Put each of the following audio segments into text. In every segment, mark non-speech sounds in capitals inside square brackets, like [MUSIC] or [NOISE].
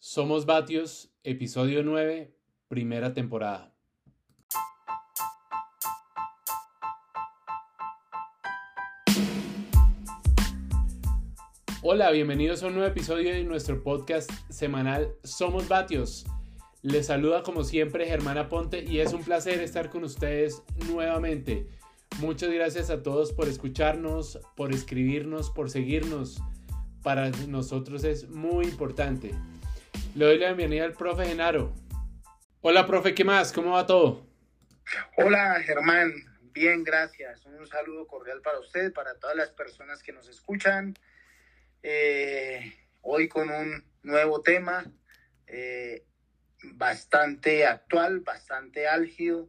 Somos Vatios, episodio 9, primera temporada. Hola, bienvenidos a un nuevo episodio de nuestro podcast semanal Somos Vatios. Les saluda como siempre Germana Ponte y es un placer estar con ustedes nuevamente. Muchas gracias a todos por escucharnos, por escribirnos, por seguirnos. Para nosotros es muy importante. Le doy la bienvenida al profe Genaro. Hola, profe, ¿qué más? ¿Cómo va todo? Hola, Germán. Bien, gracias. Un saludo cordial para usted, para todas las personas que nos escuchan. Eh, hoy con un nuevo tema eh, bastante actual, bastante álgido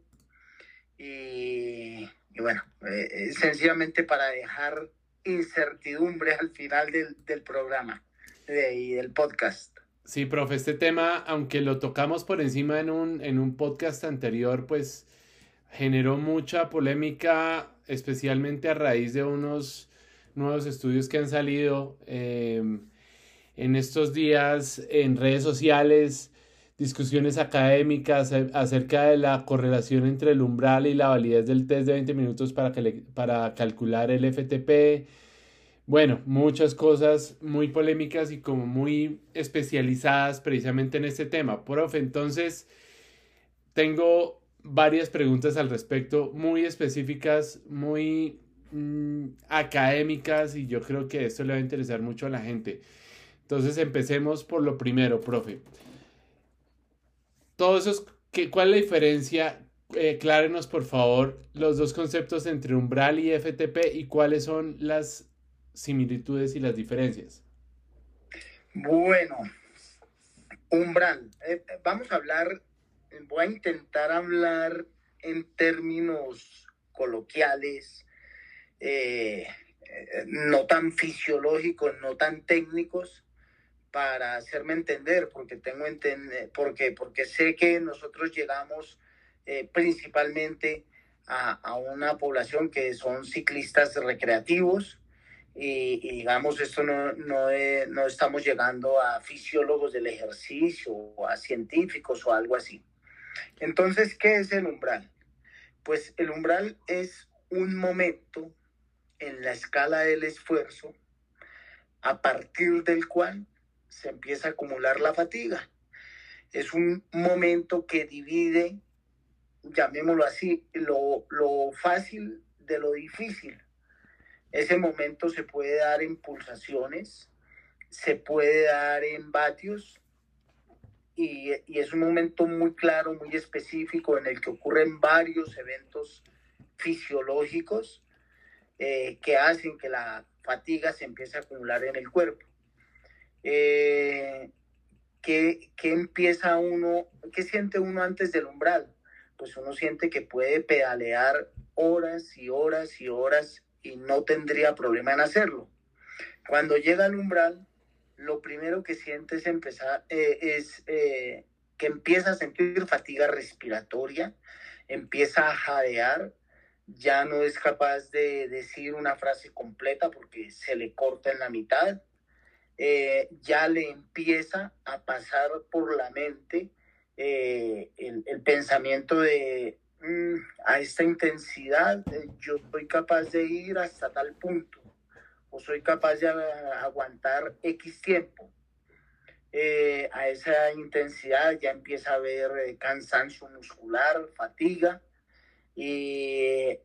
y, bueno, eh, sencillamente para dejar incertidumbre al final del, del programa y del podcast. Sí, profe, este tema, aunque lo tocamos por encima en un, en un podcast anterior, pues generó mucha polémica, especialmente a raíz de unos nuevos estudios que han salido em, en estos días en redes sociales, discusiones académicas acerca de la correlación entre el umbral y la validez del test de 20 minutos para, que para calcular el FTP bueno, muchas cosas muy polémicas y como muy especializadas precisamente en este tema. Profe, entonces tengo varias preguntas al respecto, muy específicas, muy mm, académicas y yo creo que esto le va a interesar mucho a la gente. Entonces empecemos por lo primero, profe. Todo eso ¿cuál es la diferencia? Eh, clárenos por favor los dos conceptos entre umbral y FTP y cuáles son las similitudes y las diferencias? Bueno, umbral. Eh, vamos a hablar, voy a intentar hablar en términos coloquiales, eh, no tan fisiológicos, no tan técnicos, para hacerme entender, porque tengo entender, porque, porque sé que nosotros llegamos eh, principalmente a, a, una población que son ciclistas recreativos, y, digamos, esto no, no, no, estamos llegando a fisiólogos del ejercicio o a científicos o algo así. Entonces, ¿qué es el umbral? Pues el umbral es un momento en la escala del esfuerzo a partir del cual se empieza a acumular la fatiga. Es un momento que divide, llamémoslo así, lo, lo fácil de lo difícil. Ese momento se puede dar en pulsaciones, se puede dar en vatios y, es un momento muy claro, muy específico en el que ocurren varios eventos fisiológicos eh, que hacen que la fatiga se empiece a acumular en el cuerpo. Eh, ¿qué, ¿Qué empieza uno, qué siente uno antes del umbral? Pues uno siente que puede pedalear horas y horas y horas y no tendría problema en hacerlo. Cuando llega al umbral, lo primero que sientes empezar, eh, es eh, que empieza a sentir fatiga respiratoria, empieza a jadear, ya no es capaz de decir una frase completa porque se le corta en la mitad, eh, ya le empieza a pasar por la mente el, pensamiento de a esta intensidad eh, yo soy capaz de ir hasta tal punto o soy capaz de aguantar X tiempo. Eh, a esa intensidad ya empieza a haber eh, cansancio muscular, fatiga y,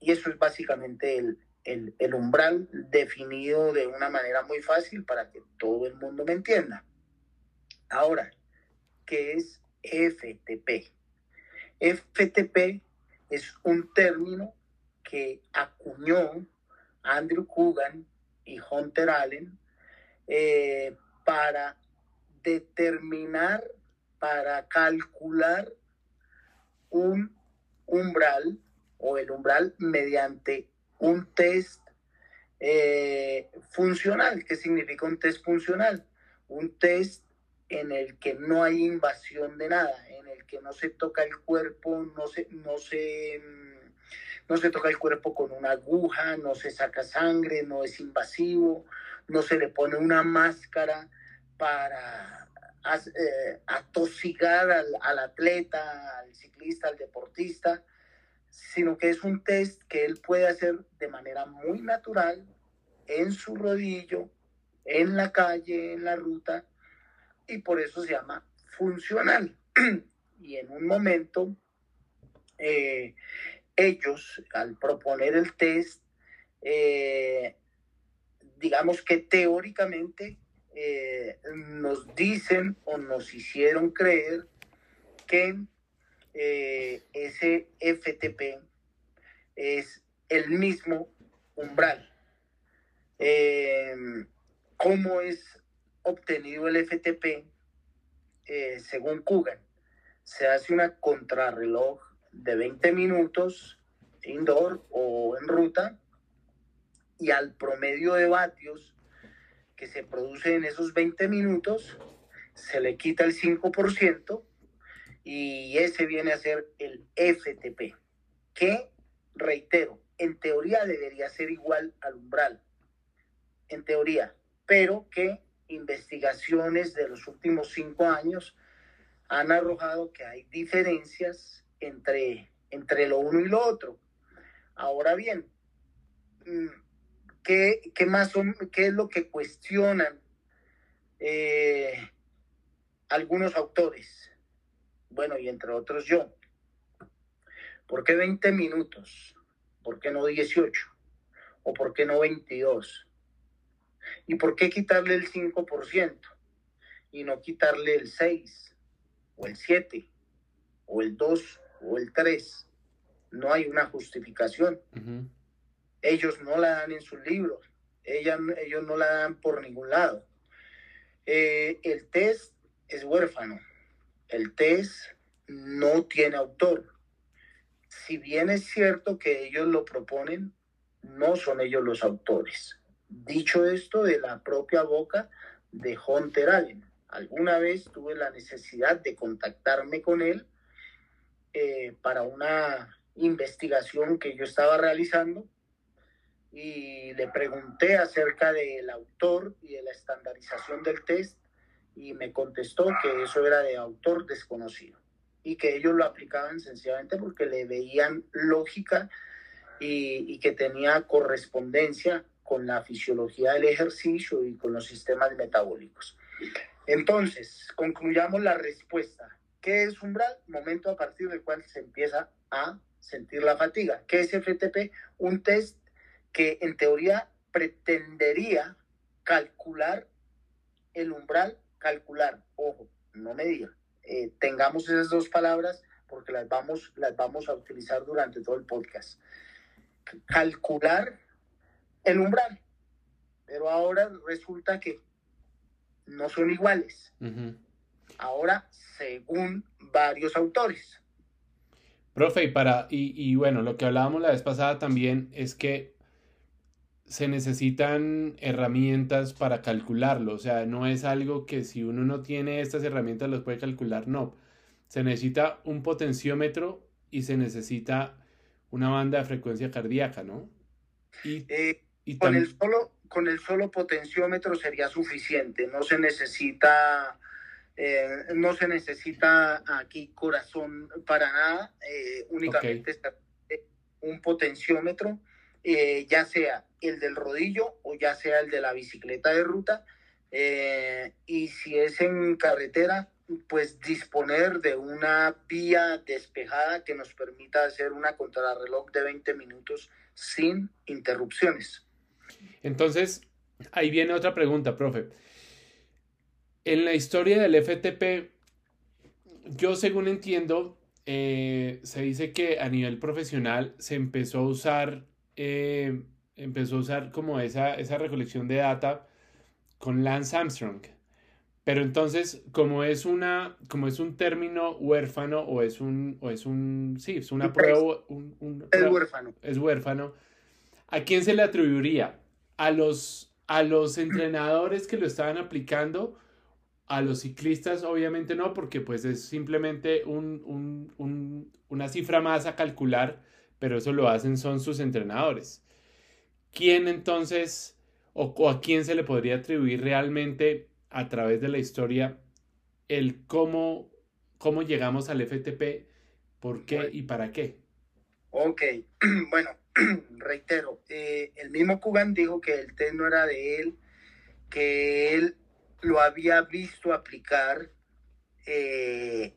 y eso es básicamente el, el, el umbral definido de una manera muy fácil para que todo el mundo me entienda. Ahora, ¿qué es FTP? FTP es un término que acuñó Andrew Coogan y Hunter Allen eh, para determinar, para calcular un umbral o el umbral mediante un test eh, funcional. ¿Qué significa un test funcional? Un test en el que no hay invasión de nada, que no se toca el cuerpo, no se, no se, mm, no se toca el cuerpo con una aguja, no se saca sangre, no es invasivo, no se le pone una máscara para eh, atosigar al, al atleta, al ciclista, al deportista, sino que es un test que él puede hacer de manera muy natural en su rodillo, en la calle, en la ruta, y por eso se llama funcional. [CLEARS THROAT] y en un momento, eh, ellos, al proponer el test, eh, digamos que teóricamente eh, nos dicen o nos hicieron creer que ese FTP es el mismo umbral. ¿Cómo es obtenido el FTP? según Kugan, se hace una contrarreloj de 20 minutos indoor o en ruta y al promedio de vatios que se produce en esos 20 minutos, se le quita el 5% y ese viene a ser el FTP, que, reitero, en teoría debería ser igual al umbral, en teoría, pero que investigaciones de los últimos cinco años han arrojado que hay diferencias entre, entre lo uno y lo otro. Ahora bien, mm, ¿Qué, más son, qué es lo que cuestionan eh, algunos autores? Bueno, y entre otros yo. ¿Por qué 20 minutos? ¿Por qué no 18? ¿O por qué no 22? ¿Y por qué quitarle el 5% y no quitarle el 6 o el 7 o el 2 o el 3? No hay una justificación. Ellos no la dan en sus libros, ellos no la dan por ningún lado. Eh, el test es huérfano, el test no tiene autor. Si bien es cierto que ellos lo proponen, no son ellos los autores. Dicho esto de la propia boca de Hunter Allen, alguna vez tuve la necesidad de contactarme con él eh, para una investigación que yo estaba realizando y le pregunté acerca del autor y de la estandarización del test y me contestó que eso era de autor desconocido y que ellos lo aplicaban sencillamente porque le veían lógica y, y que tenía correspondencia con la fisiología del ejercicio y con los sistemas metabólicos. Entonces, concluyamos la respuesta. ¿Qué es umbral? Momento a partir del cual se empieza a sentir la fatiga. ¿Qué es FTP? Un test que en teoría pretendería calcular el umbral, calcular, ojo, no medir. Eh, tengamos esas dos palabras porque las vamos, las vamos a utilizar durante todo el podcast. Calcular el umbral, pero ahora resulta que no son iguales. Ahora, según varios autores. Profe, y para, y, y bueno, lo que hablábamos la vez pasada también es que se necesitan herramientas para calcularlo. O sea, no es algo que si uno no tiene estas herramientas los puede calcular. No. Se necesita un potenciómetro y se necesita una banda de frecuencia cardíaca, ¿no? Y, eh, con, el solo, con el solo potenciómetro sería suficiente. No se necesita. Eh, no se necesita aquí corazón para nada, eh, únicamente un potenciómetro eh, ya sea el del rodillo o ya sea el de la bicicleta de ruta. Y si es en carretera, pues disponer de una vía despejada que nos permita hacer una contrarreloj de 20 minutos sin interrupciones. Entonces, ahí viene otra pregunta, profe. En la historia del FTP, yo según entiendo, eh, se dice que a nivel profesional se empezó a usar eh, empezó a usar como esa, esa recolección de data con Lance Armstrong. Pero entonces, como es una, como es un término huérfano o es un, o es un, sí, es una prueba, es huérfano. Es huérfano. ¿A quién se le atribuiría? ¿A los, a los entrenadores que lo estaban aplicando? A los ciclistas, obviamente no, porque pues es simplemente un, un, una cifra más a calcular pero eso lo hacen son sus entrenadores. ¿Quién entonces o, a quién se le podría atribuir realmente a través de la historia el cómo, cómo llegamos al FTP, por qué y para qué. Ok, [CLEARS THROAT] bueno, [CLEARS THROAT] reitero, eh, el mismo Kugan dijo que el test no era de él, que él lo había visto aplicar eh,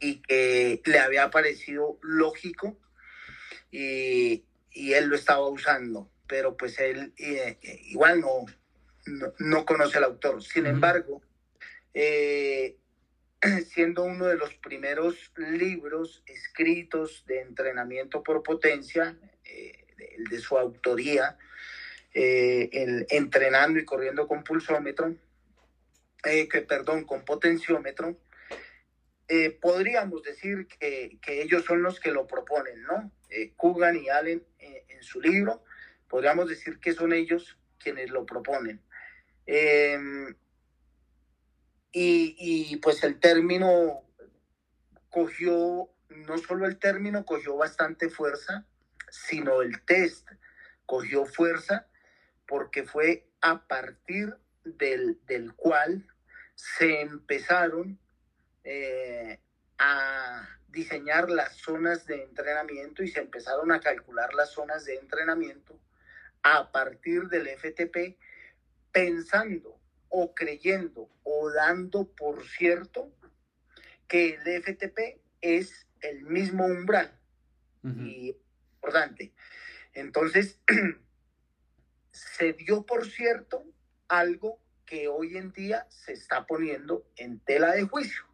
y que le había parecido lógico y, él lo estaba usando, pero pues él eh, igual no, no, conoce al autor. Sin embargo, [CLEARS THROAT] siendo uno de los primeros libros escritos de entrenamiento por potencia, eh, de, su autoría, eh, el entrenando y corriendo con pulsómetro, eh, que perdón, con potenciómetro, podríamos decir que, que, ellos son los que lo proponen, ¿no? Kugan y Allen en su libro, podríamos decir que son ellos quienes lo proponen. Em, y, pues el término cogió, no solo el término cogió bastante fuerza, sino el test cogió fuerza porque fue a partir del, cual se empezaron eh, a diseñar las zonas de entrenamiento y se empezaron a calcular las zonas de entrenamiento a partir del FTP pensando o creyendo o dando por cierto que el FTP es el mismo umbral. Y importante. Entonces, [CLEARS THROAT] se dio por cierto algo que hoy en día se está poniendo en tela de juicio.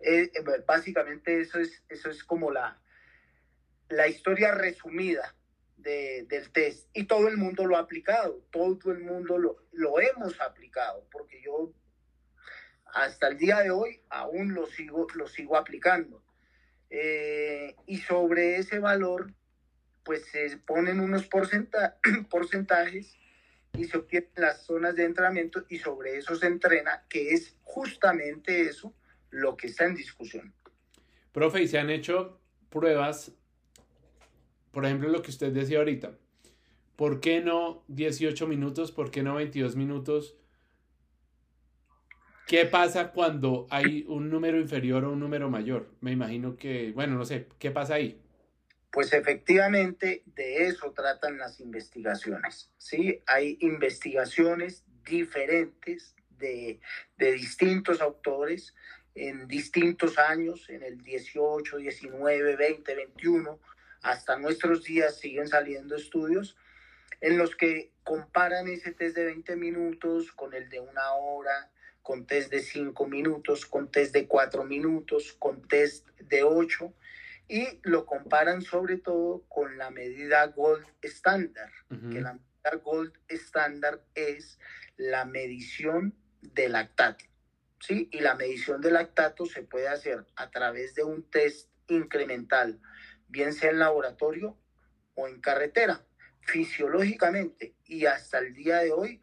Eh, eh, básicamente eso es, eso es como la, la historia resumida del test y todo el mundo lo ha aplicado, todo el mundo lo, lo hemos aplicado, porque yo hasta el día de hoy aún lo sigo, lo sigo aplicando. Eh, y sobre ese valor, pues se ponen unos [CLEARS THROAT] porcentajes y se obtienen las zonas de entrenamiento y sobre eso se entrena, que es justamente eso lo que está en discusión. Profe, y se han hecho pruebas por ejemplo, lo que usted decía ahorita. ¿Por qué no 18 minutos? ¿Por qué no 22 minutos? ¿Qué pasa cuando hay un número inferior o un número mayor? Me imagino que, bueno, no sé, ¿qué pasa ahí? Pues efectivamente de eso tratan las investigaciones, ¿sí? Hay investigaciones diferentes de, de distintos autores en distintos años, en el 18, 19, 20, 21, hasta nuestros días siguen saliendo estudios en los que comparan ese test de 20 minutos con el de una hora, con test de 5 minutos, con test de 4 minutos, con test de 8 y lo comparan sobre todo con la medida Gold Standard, que la medida Gold Standard es la medición del lactato. ¿sí? Y la medición del lactato se puede hacer a través de un test incremental bien sea en laboratorio o en carretera. Fisiológicamente y hasta el día de hoy,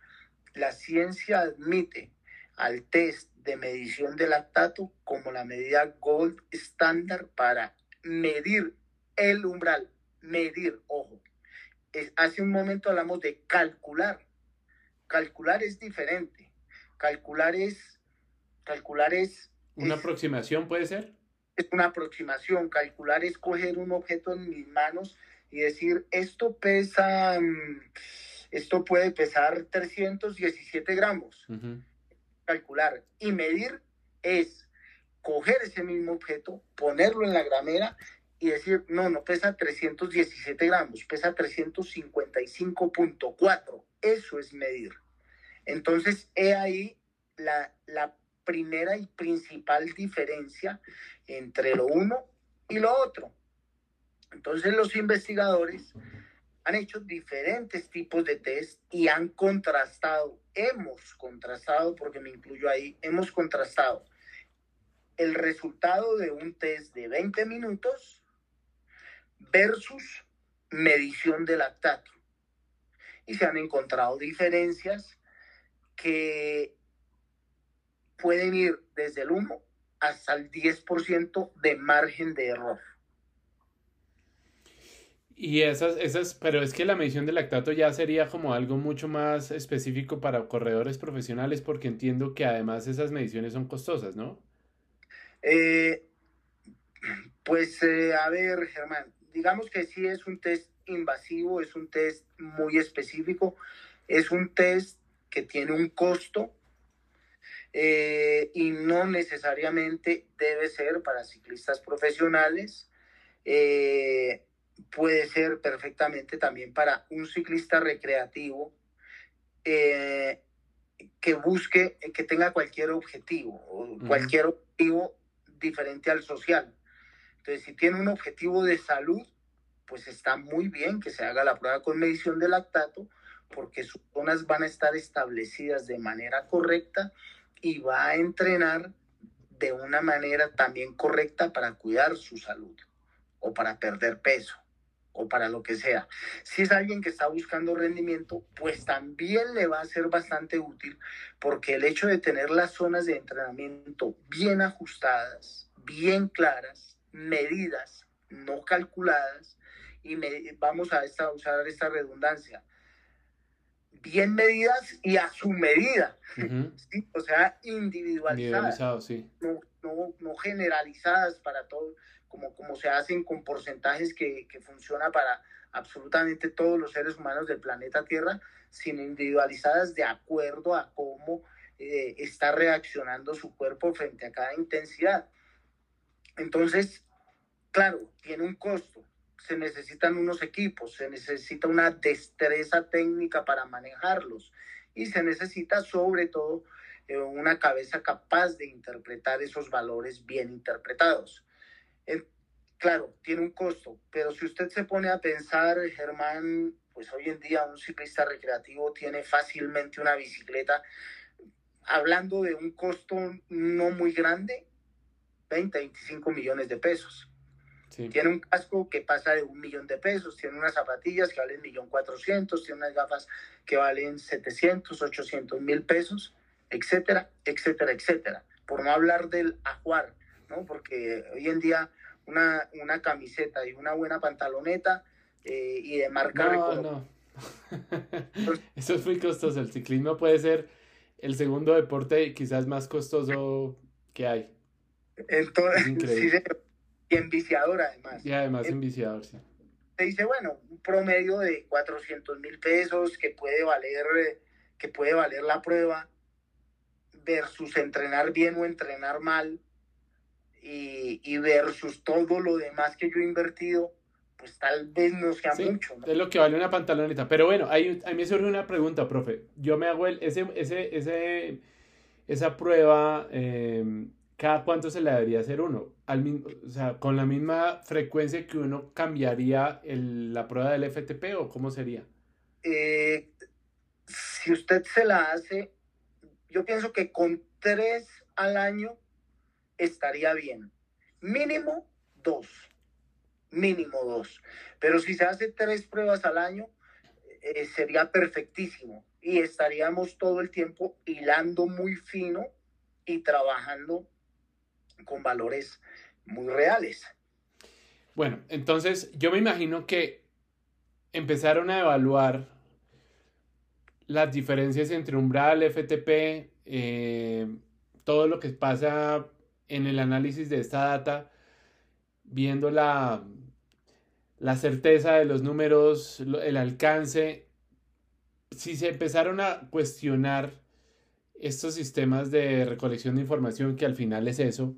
la ciencia admite al test de medición de lactato como la medida gold estándar para medir el umbral, medir, ojo. hace un momento hablamos de calcular. Calcular es diferente. Calcular es, calcular es... ¿Una aproximación puede ser? es una aproximación. Calcular es coger un objeto en mis manos y decir, esto pesa, mm, esto puede pesar 317 gramos. Calcular. Y medir es coger ese mismo objeto, ponerlo en la gramera y decir, no, no pesa 317 gramos, pesa 355.4. Eso es medir. Entonces, he ahí la, la primera y principal diferencia entre lo uno y lo otro. Entonces los investigadores han hecho diferentes tipos de test y han contrastado, hemos contrastado, porque me incluyo ahí, hemos contrastado el resultado de un test de 20 minutos versus medición de lactato. Y se han encontrado diferencias que pueden ir desde el 1 hasta el 10% de margen de error. Y esas, esas, pero es que la medición del lactato ya sería como algo mucho más específico para corredores profesionales, porque entiendo que además esas mediciones son costosas, ¿no? Eh, pues eh, a ver, Germán, digamos que sí es un test invasivo, es un test muy específico, es un test que tiene un costo eh, y no necesariamente debe ser para ciclistas profesionales. Eh, puede ser perfectamente también para un ciclista recreativo eh, que busque, que tenga cualquier objetivo, cualquier objetivo diferente al social. Entonces, si tiene un objetivo de salud, pues está muy bien que se haga la prueba con medición de lactato, porque sus zonas van a estar establecidas de manera correcta y va a entrenar de una manera también correcta para cuidar su salud o para perder peso o para lo que sea. Si es alguien que está buscando rendimiento, pues también le va a ser bastante útil porque el hecho de tener las zonas de entrenamiento bien ajustadas, bien claras, medidas, no calculadas, y vamos a esta, usar esta redundancia, bien medidas y a su medida, o sea, individualizadas, no, no, no generalizadas para todos como, como se hacen con porcentajes que, que funciona para absolutamente todos los seres humanos del planeta Tierra, sino individualizadas de acuerdo a cómo eh, está reaccionando su cuerpo frente a cada intensidad. Entonces, claro, tiene un costo, se necesitan unos equipos, se necesita una destreza técnica para manejarlos y se necesita sobre todo eh, una cabeza capaz de interpretar esos valores bien interpretados claro, tiene un costo, pero si usted se pone a pensar, Germán, pues hoy en día un ciclista recreativo tiene fácilmente una bicicleta, hablando de un costo no muy grande, 20, 25 millones de pesos. Tiene un casco que pasa de un millón de pesos, tiene unas zapatillas que valen millón cuatrocientos, tiene unas gafas que valen 700, 800 mil pesos, etcétera, etcétera, etcétera. Por no hablar del ajuar, ¿no? Porque hoy en día una, una camiseta y una buena pantaloneta eh, y de marca. No, no. [LAUGHS] Eso es muy costoso. El ciclismo puede ser el segundo deporte quizás más costoso que hay. Entonces, [LAUGHS] y enviciador además. Y además enviciador, sí. Se dice, bueno, un promedio de 400 mil pesos que puede valer, que puede valer la prueba versus entrenar bien o entrenar mal y, y, versus todo lo demás que yo he invertido, pues tal vez no sea mucho. Es lo que vale una pantaloneta. Pero bueno, ahí, a mí me surge una pregunta, profe. Yo me hago el, ese, ese, ese, esa prueba, em, ¿cada cuánto se le debería hacer uno? Al o sea, ¿Con la misma frecuencia que uno cambiaría el, la prueba del FTP o cómo sería? Eh, si usted se la hace, yo pienso que con tres al año estaría bien. Mínimo dos, mínimo dos. Pero si se hace tres pruebas al año, eh, sería perfectísimo y estaríamos todo el tiempo hilando muy fino y trabajando con valores muy reales. Bueno, entonces yo me imagino que empezaron a evaluar las diferencias entre umbral, FTP, eh, todo lo que pasa en el análisis de esta data, viendo la, la certeza de los números, el alcance, si se empezaron a cuestionar estos sistemas de recolección de información, que al final es eso,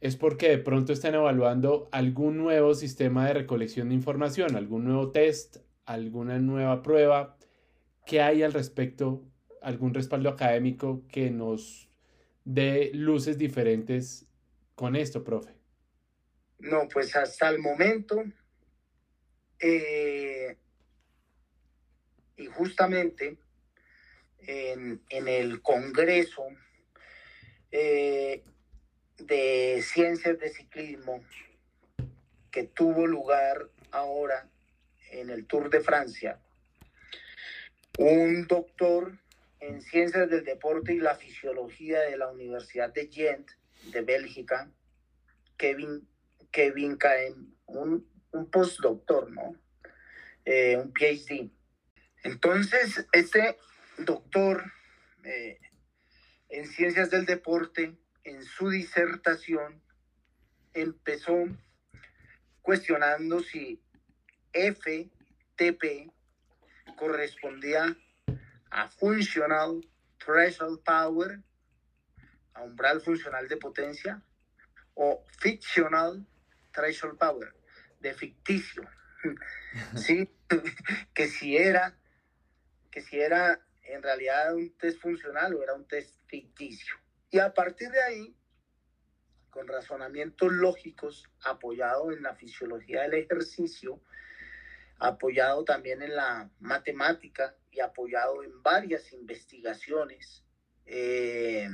es porque de pronto están evaluando algún nuevo sistema de recolección de información, algún nuevo test, alguna nueva prueba, que hay al respecto, algún respaldo académico que nos de luces diferentes con esto, profe? No, pues hasta el momento, eh, y justamente en, el Congreso eh, de Ciencias de Ciclismo que tuvo lugar ahora en el Tour de Francia, un doctor en Ciencias del Deporte y la Fisiología de la Universidad de Gent, de Bélgica, Kevin, Kevin Caen, un, un postdoctor, ¿no? Eh, un PhD. Entonces, este doctor eh, en ciencias del deporte, en su disertación, empezó cuestionando si FTP correspondía a Functional Threshold Power, a umbral funcional de potencia, o Fictional Threshold Power, de ficticio. [LAUGHS] sí, que si era, que si era en realidad un test funcional o era un test ficticio. Y a partir de ahí, con razonamientos lógicos, apoyado en la fisiología del ejercicio, apoyado también en la matemática apoyado en varias investigaciones, eh,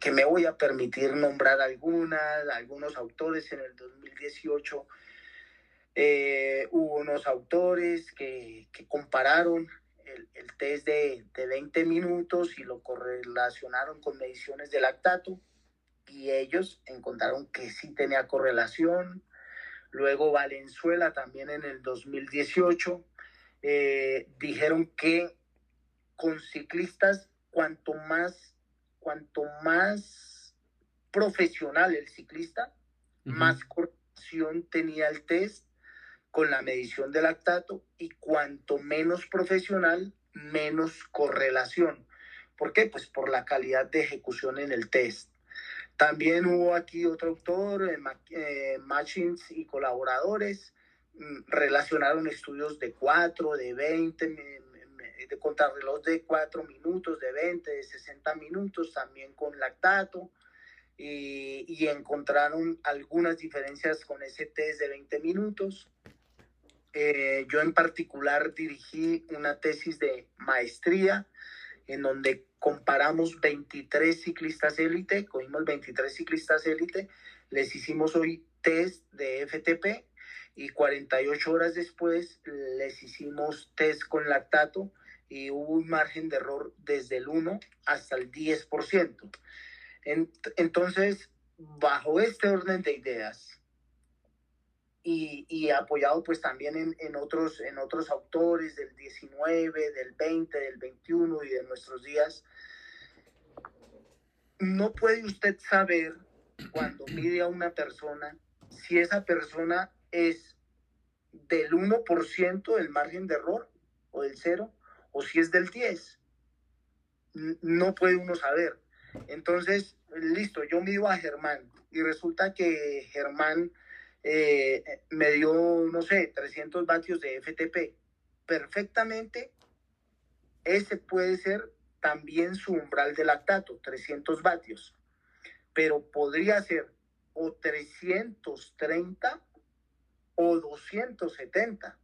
que me voy a permitir nombrar algunas, algunos autores en el 2018. Eh, hubo unos autores que, que compararon el, test de, de, 20 minutos y lo correlacionaron con mediciones de lactato y ellos encontraron que sí tenía correlación. Luego Valenzuela también en el 2018 eh, dijeron que con ciclistas cuanto más cuanto más profesional el ciclista, más correlación tenía el test con la medición de lactato y cuanto menos profesional, menos correlación. ¿Por qué? Pues por la calidad de ejecución en el test. También hubo aquí otro autor, eh, eh, Machines y colaboradores, relacionaron estudios de 4, de 20, de contrarreloj de 4 minutos, de 20, de 60 minutos, también con lactato, y, y encontraron algunas diferencias con ese test de 20 minutos. Eh, yo en particular dirigí una tesis de maestría en donde comparamos 23 ciclistas élite, cogimos 23 ciclistas élite, les hicimos hoy test de FTP y 48 horas después les hicimos test con lactato y hubo un margen de error desde el 1 hasta el 10%. Entonces, bajo este orden de ideas, y, apoyado pues también en, en, otros, en otros autores del 19, del 20, del 21 y de nuestros días. No puede usted saber cuando mide a una persona si esa persona es del 1% del margen de error o del 0 o si es del 10. No puede uno saber. Entonces, listo, yo mido a Germán y resulta que Germán eh, me dio, no sé, 300 vatios de FTP. Perfectamente, ese puede ser también su umbral de lactato, 300 vatios. Pero podría ser o 330 o 270.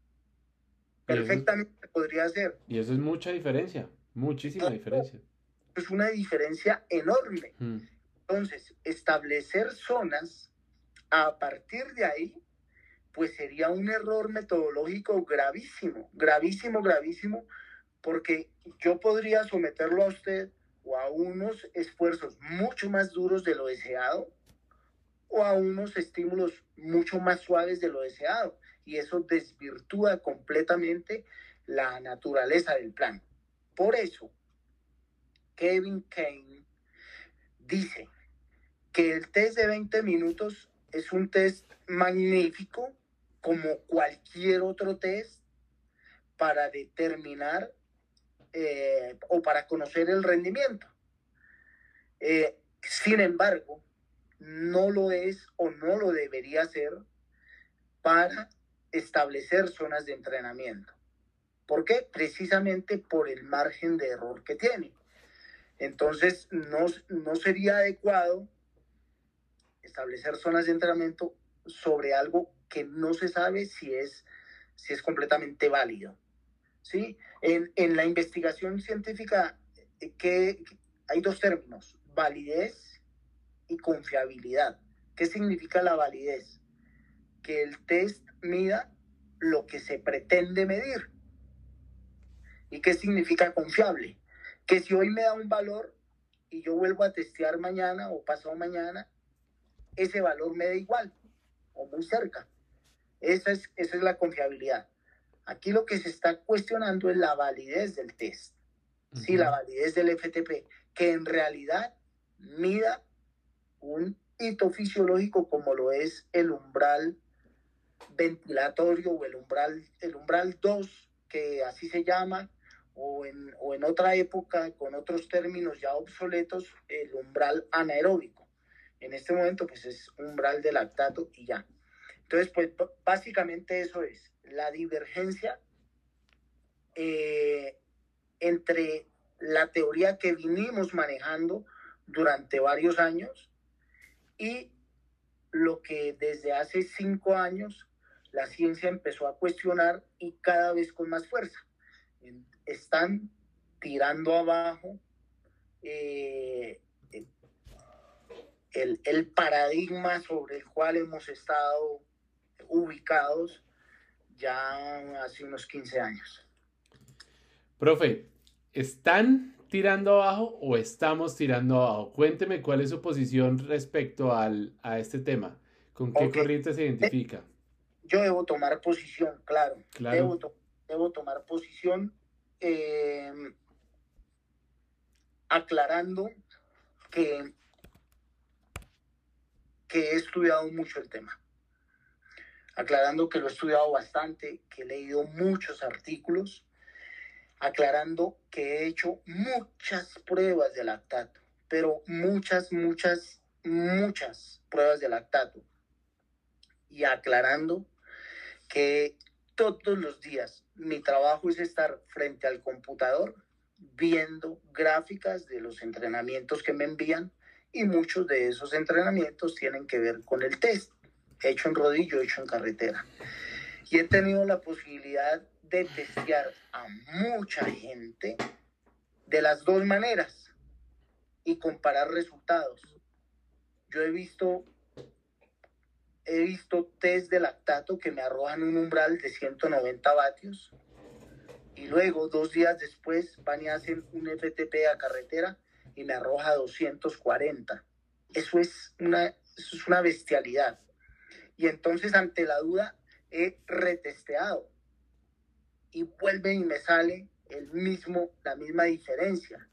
Perfectamente podría ser. Y eso es mucha diferencia, muchísima diferencia. Es una diferencia enorme. Entonces, establecer zonas a partir de ahí, pues sería un error metodológico gravísimo, gravísimo, gravísimo, porque yo podría someterlo a usted o a unos esfuerzos mucho más duros de lo deseado o a unos estímulos mucho más suaves de lo deseado. Y eso desvirtúa completamente la naturaleza del plan. Por eso, Kevin Kane dice que el test de 20 minutos es un test magnífico como cualquier otro test para determinar eh, o para conocer el rendimiento. Eh, sin embargo, no lo es o no lo debería ser para establecer zonas de entrenamiento. ¿Por qué? Precisamente por el margen de error que tiene. Entonces, no, no sería adecuado establecer zonas de entrenamiento sobre algo que no se sabe si es, si es completamente válido. ¿sí? En, en la investigación científica eh, que, hay dos términos, validez y confiabilidad. ¿Qué significa la validez? Que el test mida lo que se pretende medir. ¿Y qué significa confiable? Que si hoy me da un valor y yo vuelvo a testear mañana o pasado mañana, ese valor me da igual. o muy cerca. Esa es, esa es la confiabilidad. Aquí lo que se está cuestionando es la validez del test. Sí, la validez del FTP, que en realidad mida un hito fisiológico como lo es el umbral ventilatorio o el umbral, el umbral 2, que así se llama, o en, o en otra época, con otros términos ya obsoletos, el umbral anaeróbico. En este momento, pues es umbral de lactato y ya. Entonces, pues básicamente eso es la divergencia eh, entre la teoría que vinimos manejando durante varios años y lo que desde hace cinco años la ciencia empezó a cuestionar y cada vez con más fuerza. Están tirando abajo eh, el, el, paradigma sobre el cual hemos estado ubicados ya hace unos 15 años. Profe, ¿están tirando abajo o estamos tirando abajo? Cuénteme cuál es su posición respecto al, a este tema. ¿Con qué corriente se identifica? Yo debo tomar posición, claro. Debo, debo, tomar posición eh, aclarando que, que he estudiado mucho el tema aclarando que lo he estudiado bastante, que he leído muchos artículos, aclarando que he hecho muchas pruebas de lactato, pero muchas, muchas, muchas pruebas de lactato. Y aclarando que todos los días mi trabajo es estar frente al computador viendo gráficas de los entrenamientos que me envían y muchos de esos entrenamientos tienen que ver con el test hecho en rodillo, hecho en carretera. Y he tenido la posibilidad de testear a mucha gente de las dos maneras y comparar resultados. Yo he visto he visto test de lactato que me arrojan un umbral de 190 vatios y luego dos días después van y hacen un FTP a carretera y me arroja 240. Eso es una, eso es una bestialidad. Y entonces ante la duda he retesteado y vuelve y me sale el mismo, la misma diferencia.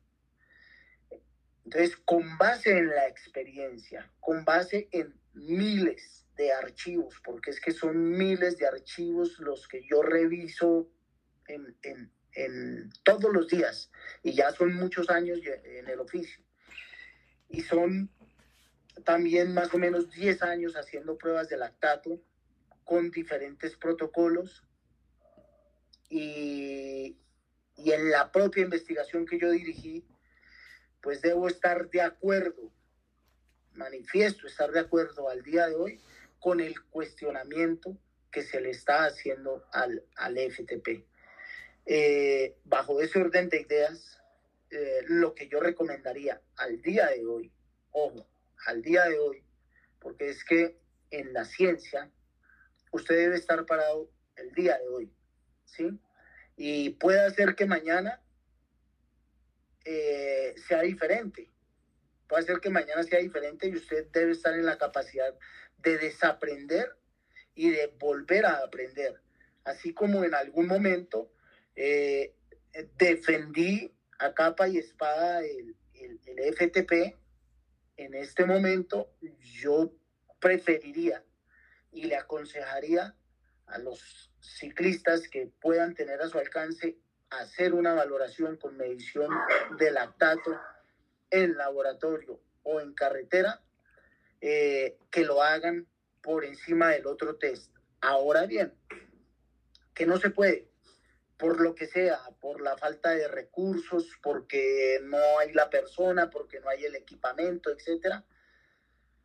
Entonces, con base en la experiencia, con base en miles de archivos, porque es que son miles de archivos los que yo reviso en, en, en todos los días, y ya son muchos años en el oficio. Y son también más o menos 10 años haciendo pruebas de lactato con diferentes protocolos y, y en la propia investigación que yo dirigí, pues debo estar de acuerdo, manifiesto estar de acuerdo al día de hoy con el cuestionamiento que se le está haciendo al, al FTP. Eh, bajo ese orden de ideas, eh, lo que yo recomendaría al día de hoy, ojo, al día de hoy, porque es que en la ciencia usted debe estar parado el día de hoy, ¿sí? Y puede ser que mañana eh, sea diferente. Puede ser que mañana sea diferente y usted debe estar en la capacidad de desaprender y de volver a aprender. Así como en algún momento eh, defendí a capa y espada el, el, el FTP en este momento yo preferiría y le aconsejaría a los ciclistas que puedan tener a su alcance hacer una valoración con medición de lactato en laboratorio o en carretera, eh, que lo hagan por encima del otro test. Ahora bien, que no se puede, por lo que sea, por la falta de recursos, porque no hay la persona, porque no hay el equipamiento, etcétera,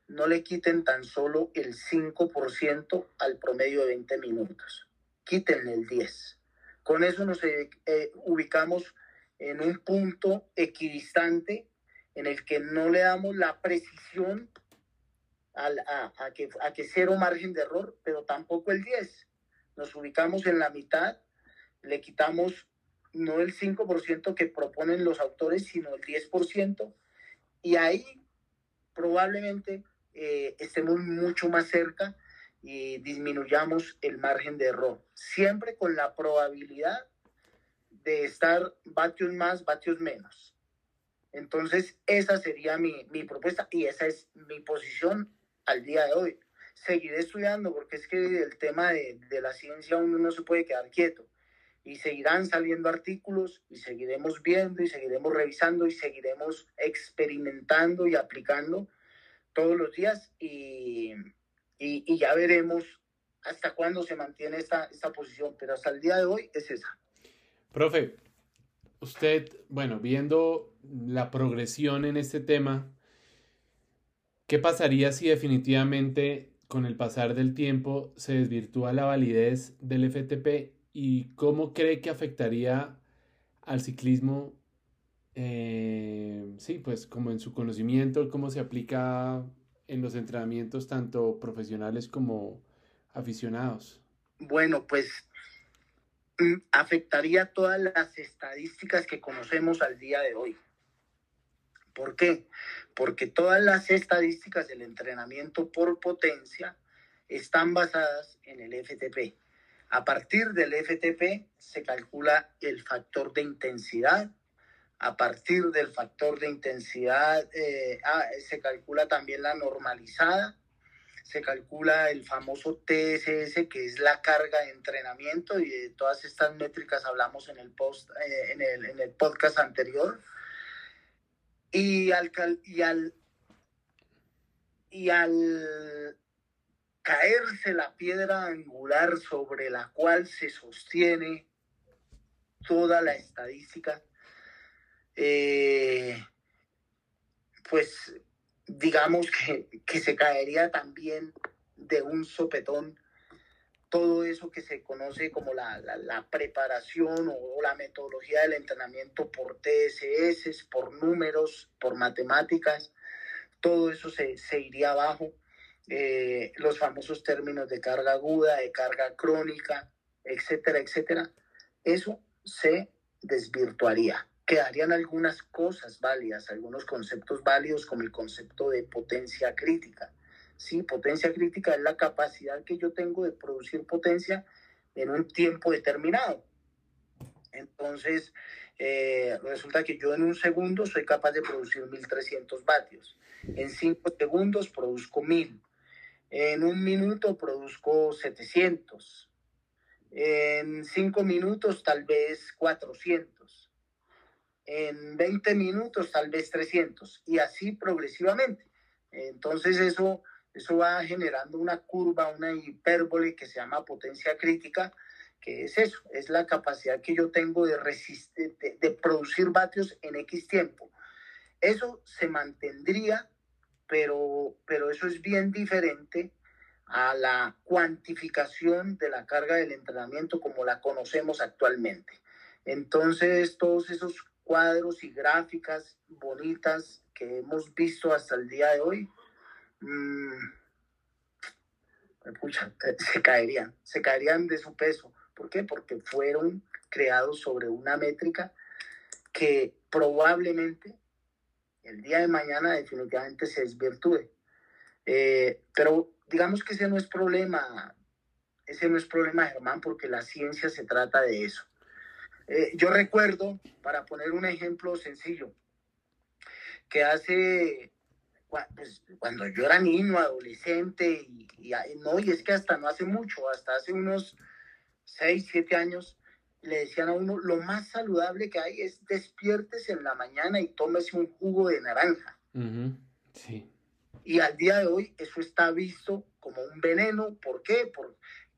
no le quiten tan solo el 5% al promedio de 20 minutos. Quítenle el 10. Con eso nos eh, eh, ubicamos en un punto equidistante en el que no le damos la precisión al, a, a, que, a que cero margen de error, pero tampoco el 10. Nos ubicamos en la mitad le quitamos no el 5% que proponen los autores, sino el 10%, y ahí probablemente eh, estemos mucho más cerca y disminuyamos el margen de error, siempre con la probabilidad de estar vatios más, vatios menos. Entonces, esa sería mi, mi propuesta y esa es mi posición al día de hoy. Seguiré estudiando porque es que el tema de, de la ciencia uno no se puede quedar quieto y seguirán saliendo artículos y seguiremos viendo y seguiremos revisando y seguiremos experimentando y aplicando todos los días y, y, ya veremos hasta cuándo se mantiene esta, esta posición, pero hasta el día de hoy es esa. Profe, usted, bueno, viendo la progresión en este tema, ¿qué pasaría si definitivamente con el pasar del tiempo se desvirtúa la validez del FTP y cómo cree que afectaría al ciclismo? Eh, sí, pues como en su conocimiento, cómo se aplica en los entrenamientos tanto profesionales como aficionados. Bueno, pues mm, afectaría todas las estadísticas que conocemos al día de hoy. ¿Por qué? Porque todas las estadísticas del entrenamiento por potencia están basadas en el FTP. A partir del FTP se calcula el factor de intensidad. A partir del factor de intensidad eh, ah, se calcula también la normalizada. Se calcula el famoso TSS, que es la carga de entrenamiento, y de todas estas métricas hablamos en el, post, eh, en el, en el podcast anterior. Y al, y al, y al caerse la piedra angular sobre la cual se sostiene toda la estadística, eh, pues digamos que, que, se caería también de un sopetón todo eso que se conoce como la, la, preparación o, o, la metodología del entrenamiento por TSS, por números, por matemáticas, todo eso se, se iría abajo. Eh, los famosos términos de carga aguda, de carga crónica, etcétera, etcétera, eso se desvirtuaría. Quedarían algunas cosas válidas, algunos conceptos válidos como el concepto de potencia crítica Sí, potencia crítica es la capacidad que yo tengo de producir potencia en un tiempo determinado. Entonces, eh, resulta que yo en un segundo soy capaz de producir 1300 vatios. En 5 segundos produzco 1000. En un minuto produzco 700. En 5 minutos tal vez 400. En 20 minutos tal vez 300. Y así progresivamente. Entonces eso eso va generando una curva, una hipérbole que se llama potencia crítica, que es eso, es la capacidad que yo tengo de, de, de producir vatios en X tiempo. Eso se mantendría, pero, pero eso es bien diferente a la cuantificación de la carga del entrenamiento como la conocemos actualmente. Entonces, todos esos cuadros y gráficas bonitas que hemos visto hasta el día de hoy, mmm, [LAUGHS] se caerían, se caerían de su peso. ¿Por qué? Porque fueron creados sobre una métrica que probablemente el día de mañana definitivamente se desvirtúe. Eh, pero digamos que ese no es problema, ese no es problema, Germán, porque la ciencia se trata de eso. Eh, yo recuerdo, para poner un ejemplo sencillo, que hace pues, cuando yo era niño, adolescente, y, y, no, y es que hasta no hace mucho, hasta hace unos 6, 7 años, le decían a uno, lo más saludable que hay es despiértese en la mañana y tómese un jugo de naranja. Uh -huh. Sí. Y al día de hoy eso está visto como un veneno. ¿Por qué?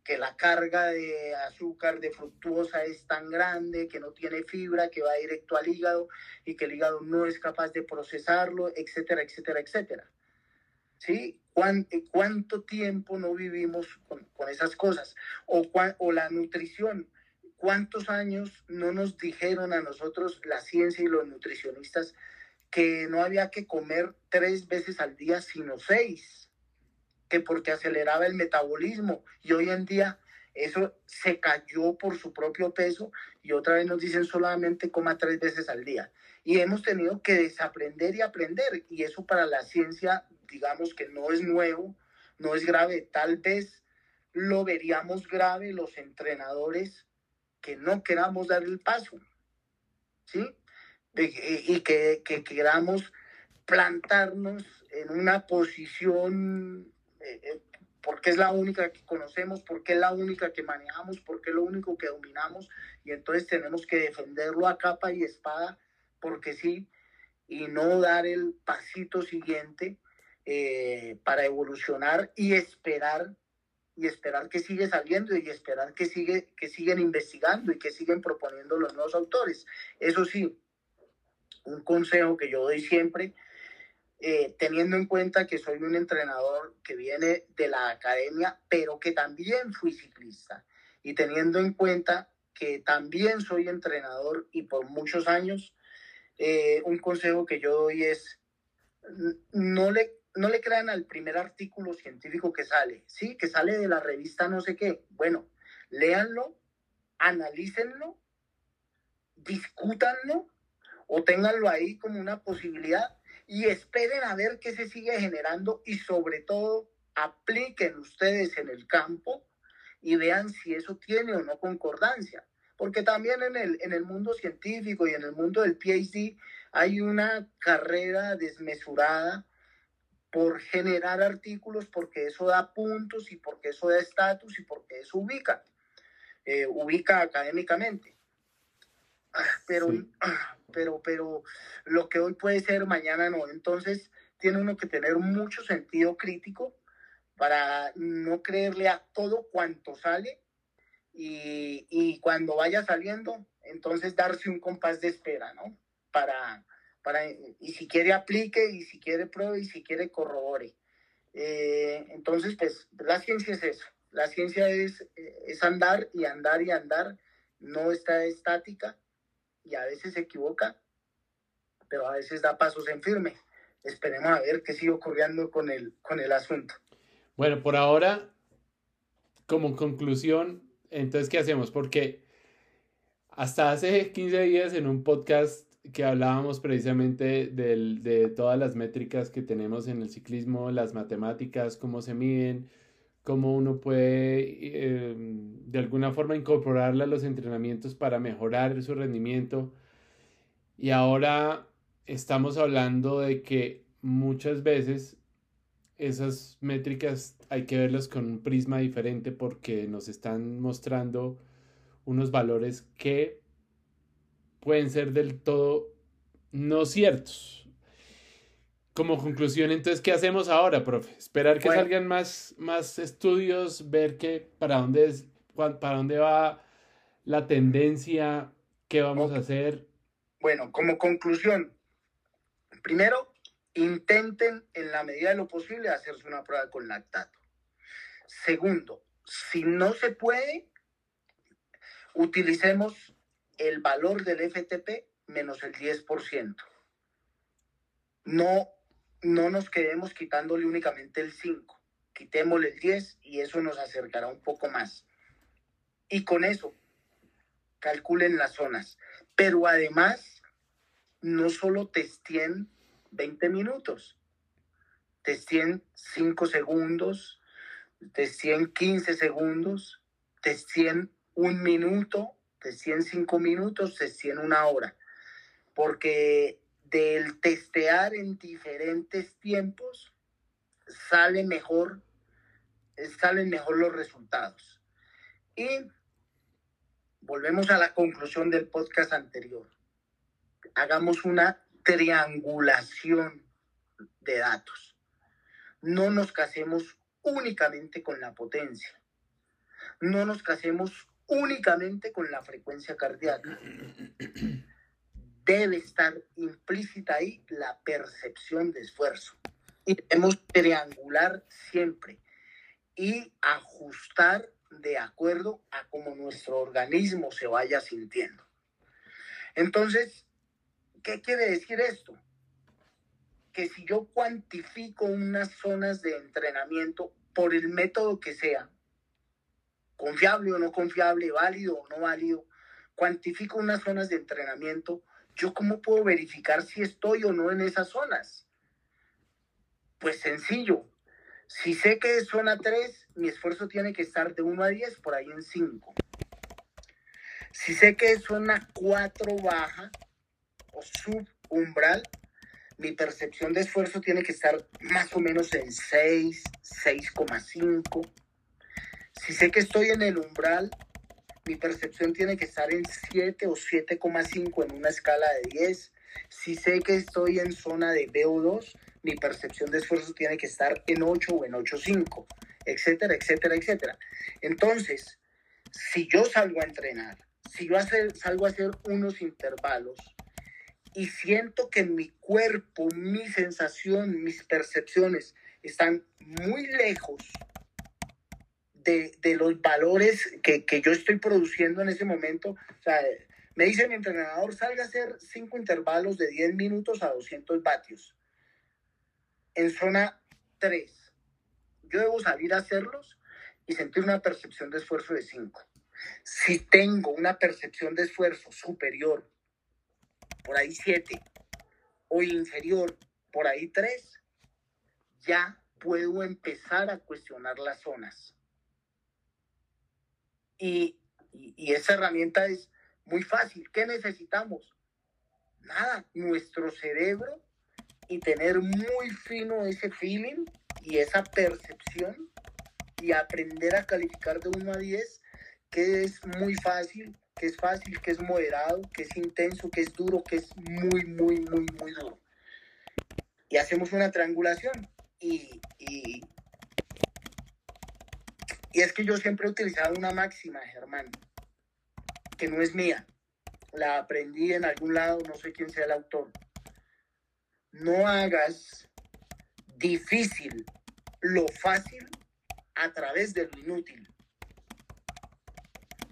Porque la carga de azúcar, de fructuosa es tan grande, que no tiene fibra, que va directo al hígado y que el hígado no es capaz de procesarlo, etcétera, etcétera, etcétera. ¿Sí? ¿Cuánto, cuánto tiempo no vivimos con, con esas cosas? O, o la nutrición. ¿Cuántos años no nos dijeron a nosotros, la ciencia y los nutricionistas, que no había que comer tres veces al día, sino seis? Que porque aceleraba el metabolismo y hoy en día eso se cayó por su propio peso y otra vez nos dicen solamente coma tres veces al día. Y hemos tenido que desaprender y aprender y eso para la ciencia digamos que no es nuevo, no es grave, tal vez lo veríamos grave los entrenadores que no queramos dar el paso, ¿sí? Y que, que queramos plantarnos en una posición, eh, eh, porque es la única que conocemos, porque es la única que manejamos, porque es lo único que dominamos, y entonces tenemos que defenderlo a capa y espada, porque sí, y no dar el pasito siguiente eh, para evolucionar y esperar y esperar que sigue saliendo y esperar que sigue que siguen investigando y que siguen proponiendo los nuevos autores. Eso sí, un consejo que yo doy siempre, eh, teniendo en cuenta que soy un entrenador que viene de la academia, pero que también fui ciclista, y teniendo en cuenta que también soy entrenador y por muchos años, eh, un consejo que yo doy es, no le, no le crean al primer artículo científico que sale, sí, que sale de la revista no sé qué. Bueno, léanlo, analícenlo, discútanlo o ténganlo ahí como una posibilidad y esperen a ver qué se sigue generando y sobre todo apliquen ustedes en el campo y vean si eso tiene o no concordancia porque también en el, en el mundo científico y en el mundo del PhD hay una carrera desmesurada por generar artículos, porque eso da puntos y porque eso da estatus y porque eso ubica, eh, ubica académicamente. Ah, pero, pero, pero lo que hoy puede ser, mañana no. Entonces, tiene uno que tener mucho sentido crítico para no creerle a todo cuanto sale y, cuando vaya saliendo, entonces darse un compás de espera, ¿no? Para, para y si quiere aplique, y si quiere pruebe, y si quiere corrobore. Eh, entonces, pues la ciencia es eso. La ciencia es, es andar y andar y andar, no está estática y a veces se equivoca, pero a veces da pasos en firme. Esperemos a ver qué sigue ocurriendo con el, con el asunto. Bueno, por ahora, como conclusión, entonces, ¿qué hacemos? Porque hasta hace 15 días en un podcast que hablábamos precisamente de todas las métricas que tenemos en el ciclismo, las matemáticas, cómo se miden, cómo uno puede em, de alguna forma incorporarla a los entrenamientos para mejorar su rendimiento. Y ahora estamos hablando de que muchas veces esas métricas hay que verlas con un prisma diferente porque nos están mostrando unos valores que pueden ser del todo no ciertos. Como conclusión, entonces, ¿qué hacemos ahora, profe? Esperar que salgan más, más estudios, ver que para dónde es, para dónde va la tendencia, qué vamos a hacer. Bueno, como conclusión, primero, intenten en la medida de lo posible hacerse una prueba con lactato. Segundo, si no se puede, utilicemos el valor del FTP menos el 10%. No, no nos quedemos quitándole únicamente el 5, quitémosle el 10 y eso nos acercará un poco más. Y con eso, calculen las zonas. Pero además, no solo testen 20 minutos, testen 5 segundos, de 115 segundos, 100 un minuto, de 105 minutos, 100 una hora. Porque del testear en diferentes tiempos sale mejor, salen mejor los resultados. Y volvemos a la conclusión del podcast anterior. Hagamos una triangulación de datos. No nos casemos únicamente con la potencia. No nos casemos únicamente con la frecuencia cardíaca. [CLEARS THROAT] Debe estar implícita ahí la percepción de esfuerzo. Y debemos triangular siempre y ajustar de acuerdo a cómo nuestro organismo se vaya sintiendo. Entonces, ¿qué quiere decir esto? que si yo cuantifico unas zonas de entrenamiento por el método que sea, confiable o no confiable, válido o no válido, cuantifico unas zonas de entrenamiento, ¿yo cómo puedo verificar si estoy o no en esas zonas? Pues sencillo, Si sé que es zona 3, mi esfuerzo tiene que estar de 1 a 10, por ahí en 5. Si sé que es zona 4 baja o subumbral, mi percepción de esfuerzo tiene que estar más o menos en 6, 6,5. Si sé que estoy en el umbral, mi percepción tiene que estar en 7 o 7,5 en una escala de 10. Si sé que estoy en zona de BO2, mi percepción de esfuerzo tiene que estar en 8 o en 8,5, etcétera, etcétera, etcétera. Entonces, si yo salgo a entrenar, si yo salgo a hacer unos intervalos y siento que mi cuerpo, mi sensación, mis percepciones están muy lejos de, los valores que, yo estoy produciendo en ese momento. Me dice mi entrenador, salga a hacer cinco intervalos de 10 minutos a 200 vatios. En zona 3. Yo debo salir a hacerlos y sentir una percepción de esfuerzo de 5. Si tengo una percepción de esfuerzo superior, por ahí 7, o inferior, por ahí 3, ya puedo empezar a cuestionar las zonas. Y, esa herramienta es muy fácil. ¿Qué necesitamos? Nada, nuestro cerebro y tener muy fino ese feeling y esa percepción y aprender a calificar de 1 a 10, que es muy fácil, que es fácil, que es moderado, que es intenso, que es duro, que es muy, muy, muy, muy duro. Y hacemos una triangulación y, y, y es que yo siempre he utilizado una máxima, Germán, que no es mía. La aprendí en algún lado, no sé quién sea el autor. No hagas difícil lo fácil a través de lo inútil.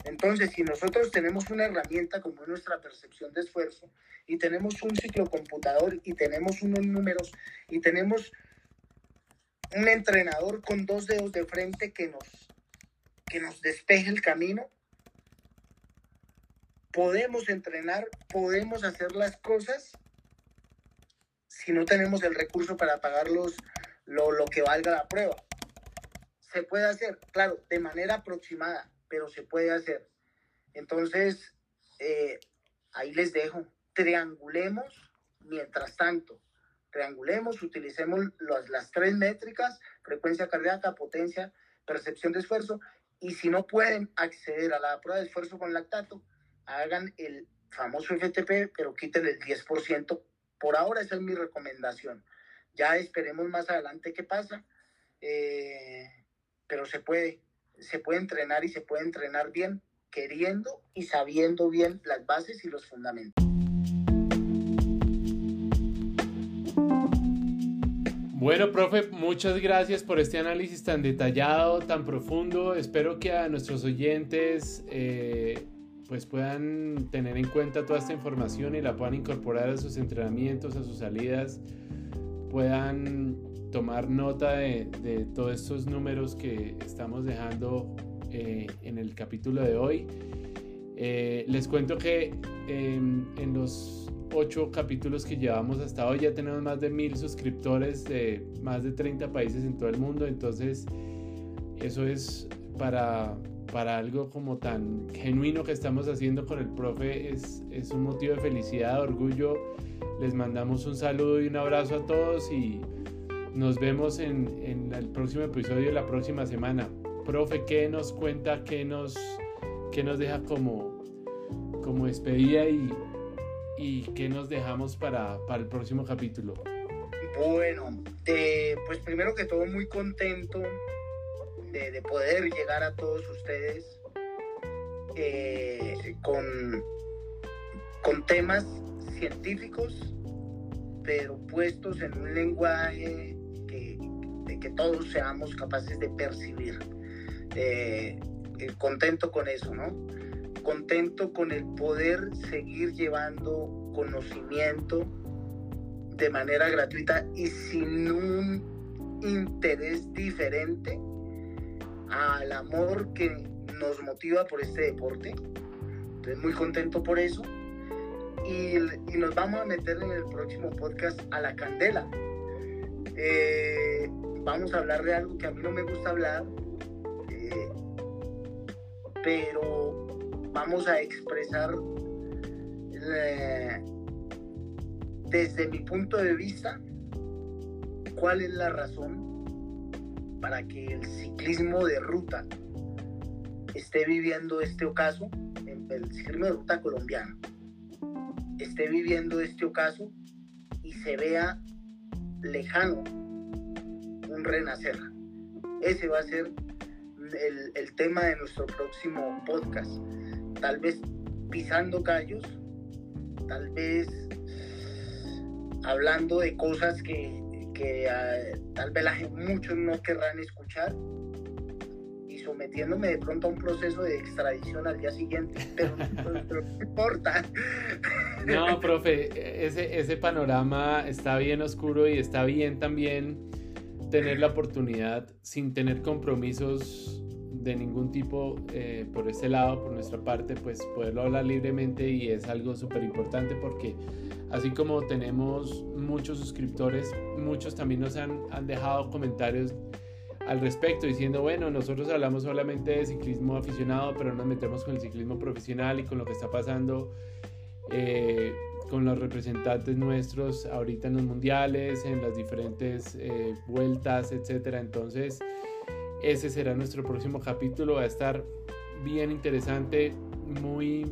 Entonces, si nosotros tenemos una herramienta como nuestra percepción de esfuerzo y tenemos un ciclo computador y tenemos unos números y tenemos un entrenador con dos dedos de frente que nos que nos despeje el camino. Podemos entrenar, podemos hacer las cosas si no tenemos el recurso para pagarlos lo, lo que valga la prueba. Se puede hacer, claro, de manera aproximada, pero se puede hacer. Entonces, eh, ahí les dejo. Triangulemos mientras tanto. Triangulemos, utilicemos las, las tres métricas, frecuencia cardíaca, potencia, percepción de esfuerzo, y si no pueden acceder a la prueba de esfuerzo con lactato, hagan el famoso FTP, pero quiten el 10%. Por ahora esa es mi recomendación. Ya esperemos más adelante qué pasa. Eh, pero se puede, se puede entrenar y se puede entrenar bien, queriendo y sabiendo bien las bases y los fundamentos. Bueno, profe, muchas gracias por este análisis tan detallado, tan profundo. Espero que a nuestros oyentes eh, pues puedan tener en cuenta toda esta información y la puedan incorporar a sus entrenamientos, a sus salidas, puedan tomar nota de, todos estos números que estamos dejando eh, en el capítulo de hoy. Eh, les cuento que en los ocho capítulos que llevamos hasta hoy. Ya tenemos más de mil suscriptores de más de 30 países en todo el mundo. Entonces, eso es para, para algo como tan genuino que estamos haciendo con el profe. Es, es un motivo de felicidad, orgullo. Les mandamos un saludo y un abrazo a todos y nos vemos en, en el próximo episodio la próxima semana. Profe, ¿qué nos cuenta? ¿Qué nos, qué nos deja como, como despedida y, y qué nos dejamos para, para el próximo capítulo. Bueno, pues primero que todo muy contento de, de poder llegar a todos ustedes eh, con, con temas científicos, pero puestos en un lenguaje que, de que todos seamos capaces de percibir. Eh, eh, contento con eso, ¿no? Contento con el poder seguir llevando conocimiento de manera gratuita y sin un interés diferente al amor que nos motiva por este deporte. Estoy muy contento por eso. Y, nos vamos a meter en el próximo podcast a la candela. Eh, vamos a hablar de algo que a mí no me gusta hablar, eh, pero vamos a expresar eh, desde mi punto de vista cuál es la razón para que el ciclismo de ruta esté viviendo este ocaso, el ciclismo de ruta colombiano, esté viviendo este ocaso y se vea lejano un renacer. Ese va a ser el, el tema de nuestro próximo podcast. Tal vez pisando callos, tal vez hablando de cosas que, que ah, tal vez muchos no querrán escuchar y sometiéndome de pronto a un proceso de extradición al día siguiente, pero, no importa. [LAUGHS] No, profe, ese, ese panorama está bien oscuro y está bien también tener la oportunidad sin tener compromisos de ningún tipo eh, por este lado, por nuestra parte, pues poderlo hablar libremente y es algo súper importante porque así como tenemos muchos suscriptores, muchos también nos han, han dejado comentarios al respecto diciendo, bueno, nosotros hablamos solamente de ciclismo aficionado, pero nos metemos con el ciclismo profesional y con lo que está pasando eh, con los representantes nuestros ahorita en los mundiales, en las diferentes eh, vueltas, etcétera. Entonces, ese será nuestro próximo capítulo. Va a estar bien interesante, muy,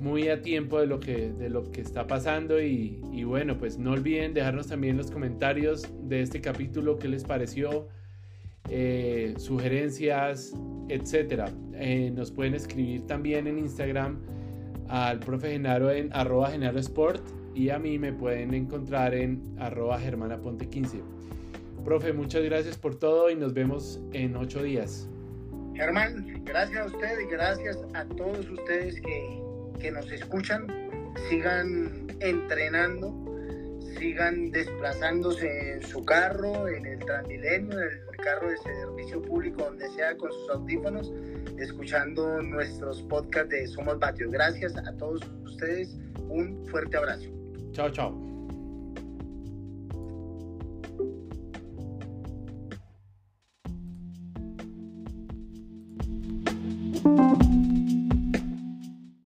muy a tiempo de lo que, de lo que está pasando. Y, bueno, pues no olviden dejarnos también los comentarios de este capítulo, qué les pareció, eh, sugerencias, etcétera. Eh, nos pueden escribir también en Instagram al profe Genaro en arroba Sport y a mí me pueden encontrar en arroba germanaponte 15. Profe, muchas gracias por todo y nos vemos en ocho días. Germán, gracias a usted y gracias a todos ustedes que, que nos escuchan. Sigan entrenando, sigan desplazándose en su carro, en el Transmilenio, en el carro de servicio público, donde sea, con sus audífonos, escuchando nuestros podcasts de Somos Patios. Gracias a todos ustedes. Un fuerte abrazo. Chao, chao.